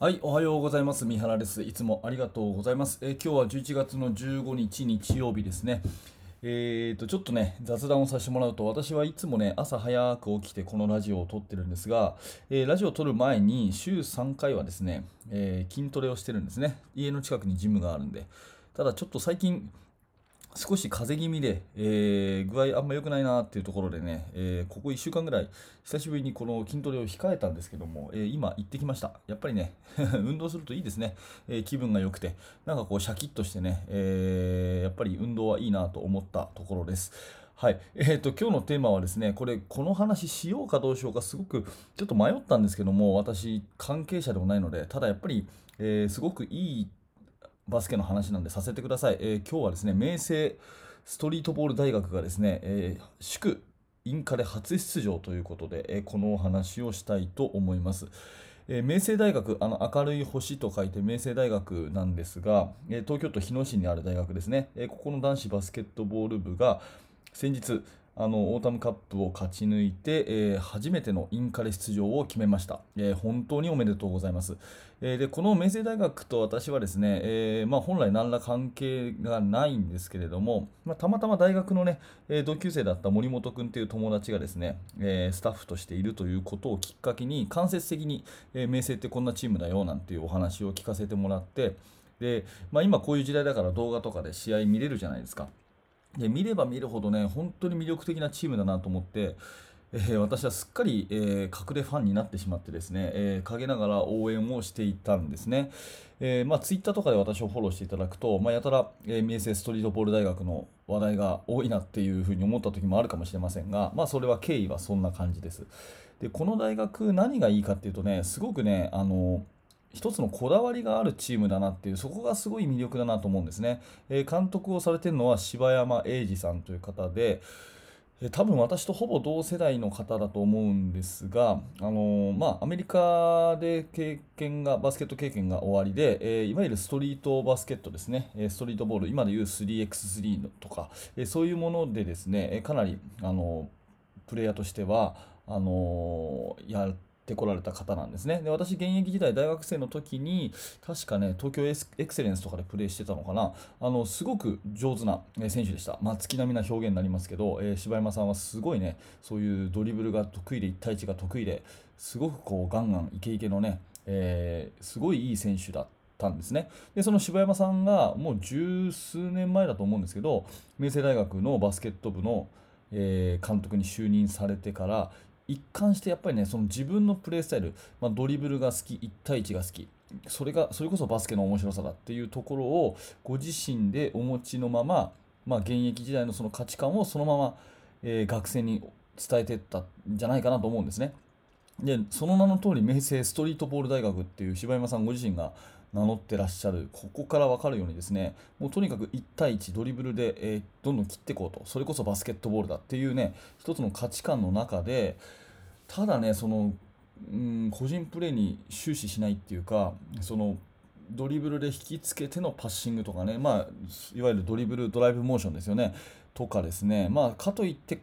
はい、おはようございます。三原です。いつもありがとうございます。えー、今日は11月の15日日曜日ですね。えーと、ちょっとね、雑談をさせてもらうと、私はいつもね、朝早く起きてこのラジオを撮ってるんですが、えー、ラジオを撮る前に週3回はですね、えー、筋トレをしてるんですね。家の近くにジムがあるんで。ただちょっと最近、少し風邪気味で、えー、具合あんま良くないなっていうところでね、えー、ここ1週間ぐらい久しぶりにこの筋トレを控えたんですけども、えー、今行ってきました。やっぱりね、運動するといいですね、え気分が良くて、なんかこうシャキッとしてね、えやっぱり運動はいいなと思ったところです。はい。えっ、と、今日のテーマはですね、これ、この話しようかどうしようか、すごくちょっと迷ったんですけども、私、関係者でもないので、ただやっぱり、えすごくいいバスケの話なんでさせてください。えー、今日はですね、明星ストリートボール大学がですね、えー、祝インカレ初出場ということで、えー、このお話をしたいと思います。えー、明星大学、あの明るい星と書いて明星大学なんですが、えー、東京都日野市にある大学ですね、えー、ここの男子バスケットボール部が先日、あのオータムカップを勝ち抜いて、えー、初めてのインカレ出場を決めました、えー、本当におめでとうございます、えー、でこの明星大学と私はですね、えまあ、本来何ら関係がないんですけれども、まあ、たまたま大学のね、え同級生だった森本君という友達がですね、えスタッフとしているということをきっかけに間接的に、え明星ってこんなチームだよなんていうお話を聞かせてもらってで、まあ、今こういう時代だから動画とかで試合見れるじゃないですか。で見れば見るほどね、本当に魅力的なチームだなと思って、えー、私はすっかり、えー、隠れファンになってしまってですね、えー、陰ながら応援をしていたんですね。えーまあ、ツイッターとかで私をフォローしていただくと、まあ、やたら、えー、三重生ストリートボール大学の話題が多いなっていうふうに思った時もあるかもしれませんが、まあ、それは経緯はそんな感じです。でこの大学、何がいいかっていうとね、すごくね、あの一つのこだわりがあるチームだなっていうそこがすごい魅力だなと思うんですね、えー、監督をされているのは柴山英二さんという方で、えー、多分私とほぼ同世代の方だと思うんですが、あのー、まあ、アメリカで経験がバスケット経験が終わりで、えいわゆるストリートバスケットですね。ストリートボール今でいう 3x3 とか、えそういうものでですねかなり、あのプレイヤーとしてはあのやってってこられた方なんですね。で私、現役時代、大学生の時に、確かね、東京エクセレンスとかでプレーしてたのかな、あのすごく上手な選手でした。まあ、月並みな表現になりますけど、えー、柴山さんはすごいね、そういうドリブルが得意で、1対1が得意で、すごくこうガンガンイケイケのね、えー、すごいいい選手だったんですね。で、その柴山さんがもう十数年前だと思うんですけど、明星大学のバスケット部の、えー、監督に就任されてから一貫してやっぱりねその自分のプレースタイル、まあ、ドリブルが好き1対1が好きそれがそれこそバスケの面白さだっていうところをご自身でお持ちのまま、まあ、現役時代のその価値観をそのまま、えー、学生に伝えていったんじゃないかなと思うんですね。でその名の通り明星ストリートボール大学っていう柴山さんご自身が名乗ってらっしゃるここから分かるようにですねもうとにかく1対1ドリブルで、えー、どんどん切っていこうと。それこそバスケットボールだっていうね一つの価値観の中でただねその、うん、個人プレーに終始しないっていうかそのドリブルで引きつけてのパッシングとかね、まあ、いわゆるドリブルドライブモーションですよねとかですね、まあ、かといって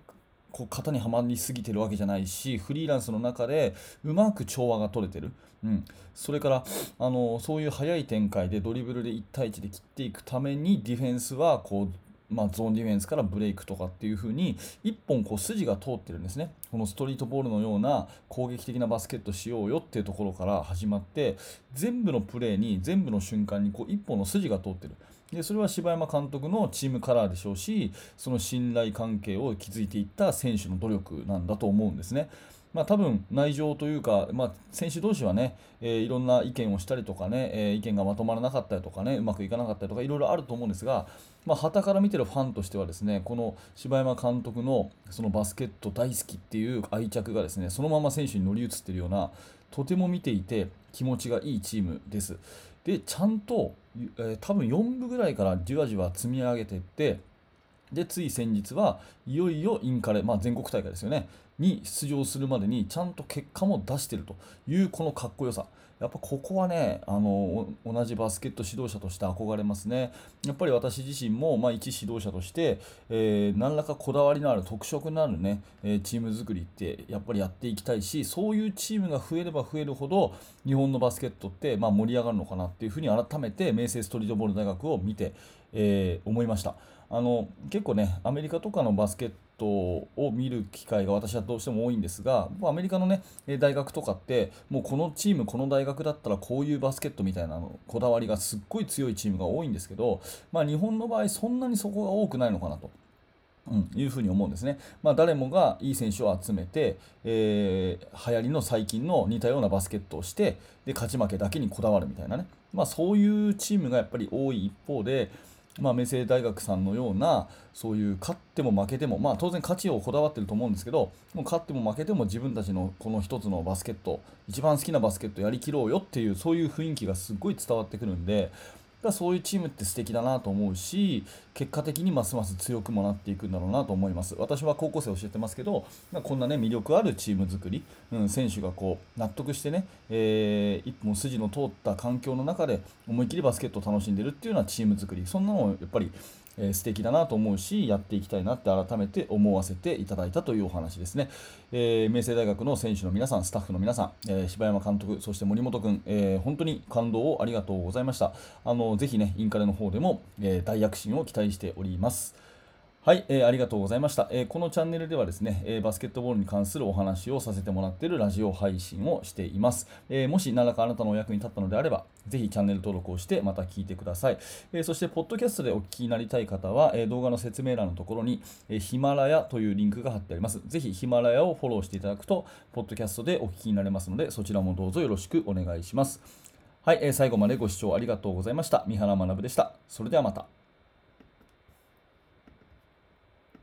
こう型にはまりすぎてるわけじゃないしフリーランスの中でうまく調和が取れてる、うん、それからあのそういう速い展開でドリブルで1対1で切っていくためにディフェンスはこうまあ、ゾーンディフェンスからブレイクとかっていう風に1本こう筋が通ってるんですね。このストリートボールのような攻撃的なバスケットしようよっていうところから始まって全部のプレーに全部の瞬間にこう1本の筋が通ってる。でそれは柴山監督のチームカラーでしょうしその信頼関係を築いていった選手の努力なんだと思うんですね。まあ、多分内情というか、まあ、選手同士はね、えー、いろんな意見をしたりとかね、えー、意見がまとまらなかったりとかね、うまくいかなかったりとか、いろいろあると思うんですが、まあ、から見てるファンとしてはですね、この柴山監督のそのバスケット大好きっていう愛着がですね、そのまま選手に乗り移っているような、とても見ていて気持ちがいいチームです。で、ちゃんと、えー、多分4部ぐらいからじわじわ積み上げていって、でつい先日はいよいよインカレ、まあ、全国大会ですよねに出場するまでにちゃんと結果も出してるというこのかっこよさ。やっぱここはねあの同じバスケット指導者として憧れますね。やっぱり私自身も、まあ、一指導者として、えー、何らかこだわりのある特色のあるね、えチーム作りってやっぱりやっていきたいしそういうチームが増えれば増えるほど日本のバスケットって、まあ、盛り上がるのかなっていうふうに改めて明星ストリートボール大学を見て、えー、思いました。あの結構ねアメリカとかのバスケットトを見る機会が私はどうしても多いんですが、アメリカのね、大学とかって、もうこのチーム、この大学だったらこういうバスケットみたいなのこだわりがすっごい強いチームが多いんですけど、まあ、日本の場合、そんなにそこが多くないのかなと。うん、いうふうに思うんですね。まあ、誰もがいい選手を集めて、えー、流行りの最近の似たようなバスケットをして、で勝ち負けだけにこだわるみたいなね、まあ、そういうチームがやっぱり多い一方で、まあ、明星大学さんのようなそういう勝っても負けても、まあ、当然勝ちをこだわってると思うんですけどもう勝っても負けても自分たちのこの一つのバスケット一番好きなバスケットやりきろうよっていうそういう雰囲気がすっごい伝わってくるんでそういうチームって素敵だなと思うし結果的にますます強くもなっていくんだろうなと思います。私は高校生教えてますけどこんなね魅力あるチーム作り、うん、選手がこう納得してね、えー、一本筋の通った環境の中で思い切りバスケットを楽しんでるっていうようなチーム作りそんなのをやっぱりえー、素敵だなと思うしやっていきたいなって改めて思わせていただいたというお話ですね、えー、明星大学の選手の皆さんスタッフの皆さん、えー、柴山監督そして森本君、えー、本当に感動をありがとうございました。あのぜひねインカレの方でも、え大躍進を期待しております。はい、えー、ありがとうございました、えー、このチャンネルではですね、えー、バスケットボールに関するお話をさせてもらっているラジオ配信をしています。えもし何らかあなたのお役に立ったのであれば、ぜひチャンネル登録をしてまた聞いてください。えそして、ポッドキャストでお聞きになりたい方は、え動画の説明欄のところに、えヒマラヤというリンクが貼ってあります。ぜひヒマラヤをフォローしていただくと、ポッドキャストでお聞きになれますので、そちらもどうぞよろしくお願いします。はい、え最後までご視聴ありがとうございました。三原学でした。それではまた。